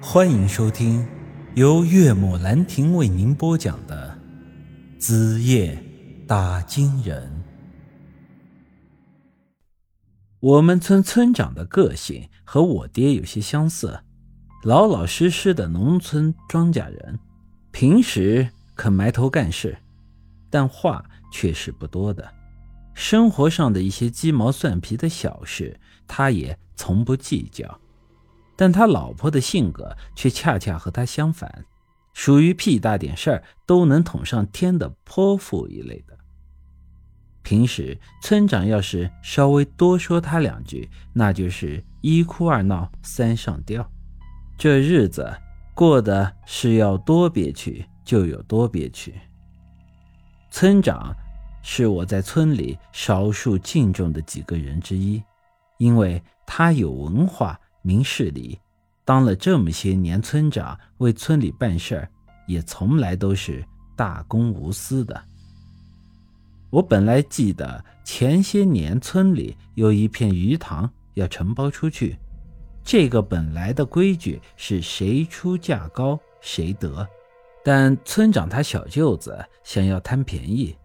欢迎收听由岳母兰亭为您播讲的《子夜打金人》。我们村村长的个性和我爹有些相似，老老实实的农村庄稼人，平时肯埋头干事，但话却是不多的。生活上的一些鸡毛蒜皮的小事，他也从不计较。但他老婆的性格却恰恰和他相反，属于屁大点事儿都能捅上天的泼妇一类的。平时村长要是稍微多说他两句，那就是一哭二闹三上吊，这日子过的是要多憋屈就有多憋屈。村长是我在村里少数敬重的几个人之一，因为他有文化。明事理，当了这么些年村长，为村里办事儿，也从来都是大公无私的。我本来记得前些年村里有一片鱼塘要承包出去，这个本来的规矩是谁出价高谁得，但村长他小舅子想要贪便宜，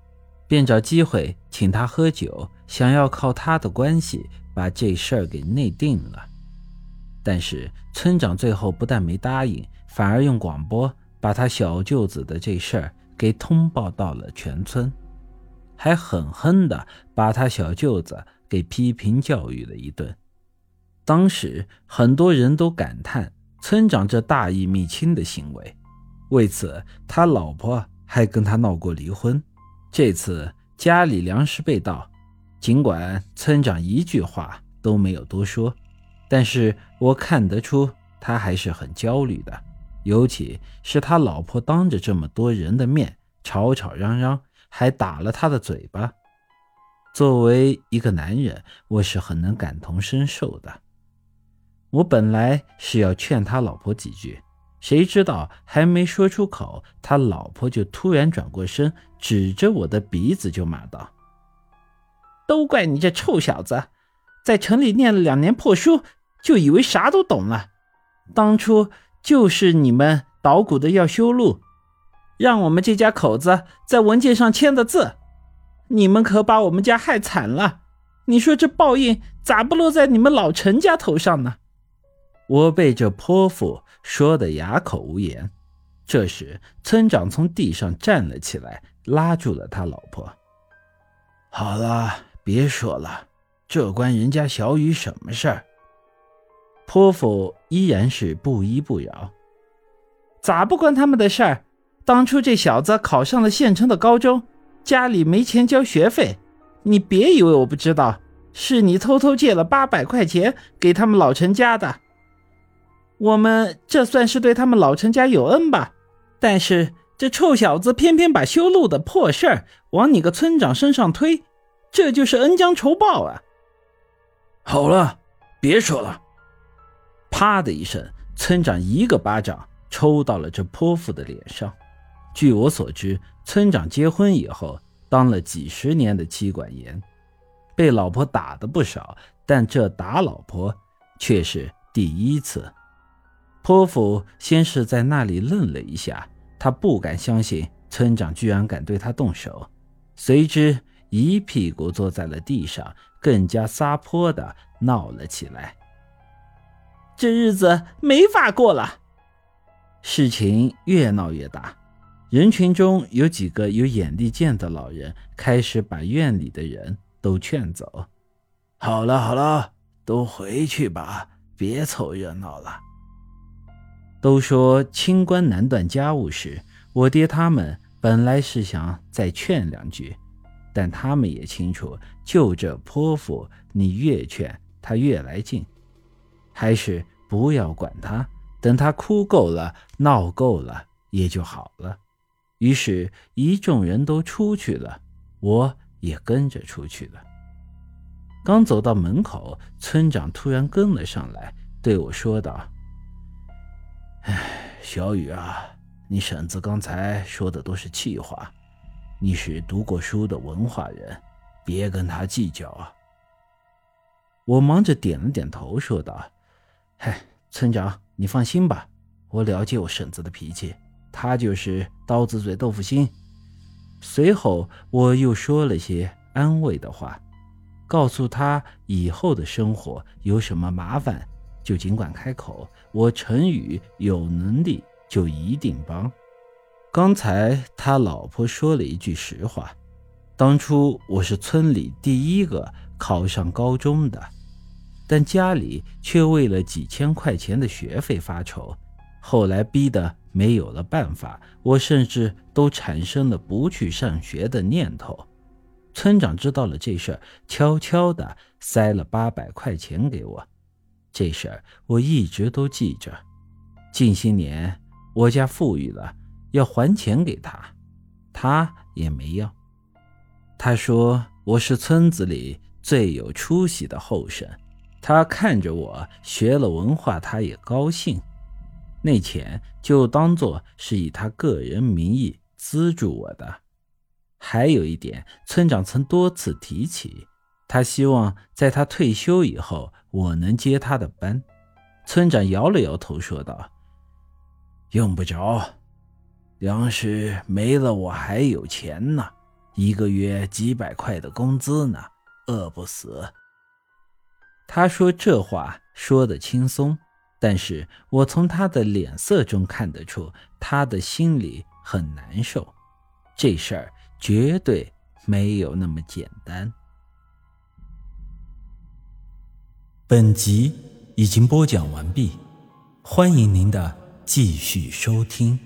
便找机会请他喝酒，想要靠他的关系把这事儿给内定了。但是村长最后不但没答应，反而用广播把他小舅子的这事儿给通报到了全村，还狠狠地把他小舅子给批评教育了一顿。当时很多人都感叹村长这大义灭亲的行为，为此他老婆还跟他闹过离婚。这次家里粮食被盗，尽管村长一句话都没有多说。但是我看得出他还是很焦虑的，尤其是他老婆当着这么多人的面吵吵嚷嚷，还打了他的嘴巴。作为一个男人，我是很能感同身受的。我本来是要劝他老婆几句，谁知道还没说出口，他老婆就突然转过身，指着我的鼻子就骂道：“都怪你这臭小子，在城里念了两年破书。”就以为啥都懂了，当初就是你们捣鼓的要修路，让我们这家口子在文件上签的字，你们可把我们家害惨了。你说这报应咋不落在你们老陈家头上呢？我被这泼妇说的哑口无言。这时，村长从地上站了起来，拉住了他老婆：“好了，别说了，这关人家小雨什么事儿？”泼妇依然是不依不饶，咋不关他们的事儿？当初这小子考上了县城的高中，家里没钱交学费，你别以为我不知道，是你偷偷借了八百块钱给他们老陈家的。我们这算是对他们老陈家有恩吧？但是这臭小子偏偏把修路的破事儿往你个村长身上推，这就是恩将仇报啊！好了，别说了。啪的一声，村长一个巴掌抽到了这泼妇的脸上。据我所知，村长结婚以后当了几十年的妻管严，被老婆打的不少，但这打老婆却是第一次。泼妇先是在那里愣了一下，她不敢相信村长居然敢对她动手，随之一屁股坐在了地上，更加撒泼的闹了起来。这日子没法过了，事情越闹越大。人群中有几个有眼力见的老人开始把院里的人都劝走。好了好了，都回去吧，别凑热闹了。都说清官难断家务事，我爹他们本来是想再劝两句，但他们也清楚，就这泼妇，你越劝他越来劲。还是不要管他，等他哭够了、闹够了也就好了。于是，一众人都出去了，我也跟着出去了。刚走到门口，村长突然跟了上来，对我说道：“哎，小雨啊，你婶子刚才说的都是气话，你是读过书的文化人，别跟他计较啊。”我忙着点了点头，说道。嗨，村长，你放心吧，我了解我婶子的脾气，她就是刀子嘴豆腐心。随后我又说了些安慰的话，告诉他以后的生活有什么麻烦就尽管开口，我陈宇有能力就一定帮。刚才他老婆说了一句实话，当初我是村里第一个考上高中的。但家里却为了几千块钱的学费发愁，后来逼得没有了办法，我甚至都产生了不去上学的念头。村长知道了这事儿，悄悄地塞了八百块钱给我。这事儿我一直都记着。近些年我家富裕了，要还钱给他，他也没要。他说我是村子里最有出息的后生。他看着我学了文化，他也高兴。那钱就当做是以他个人名义资助我的。还有一点，村长曾多次提起，他希望在他退休以后，我能接他的班。村长摇了摇头，说道：“用不着，粮食没了，我还有钱呢，一个月几百块的工资呢，饿不死。”他说这话说的轻松，但是我从他的脸色中看得出，他的心里很难受。这事儿绝对没有那么简单。本集已经播讲完毕，欢迎您的继续收听。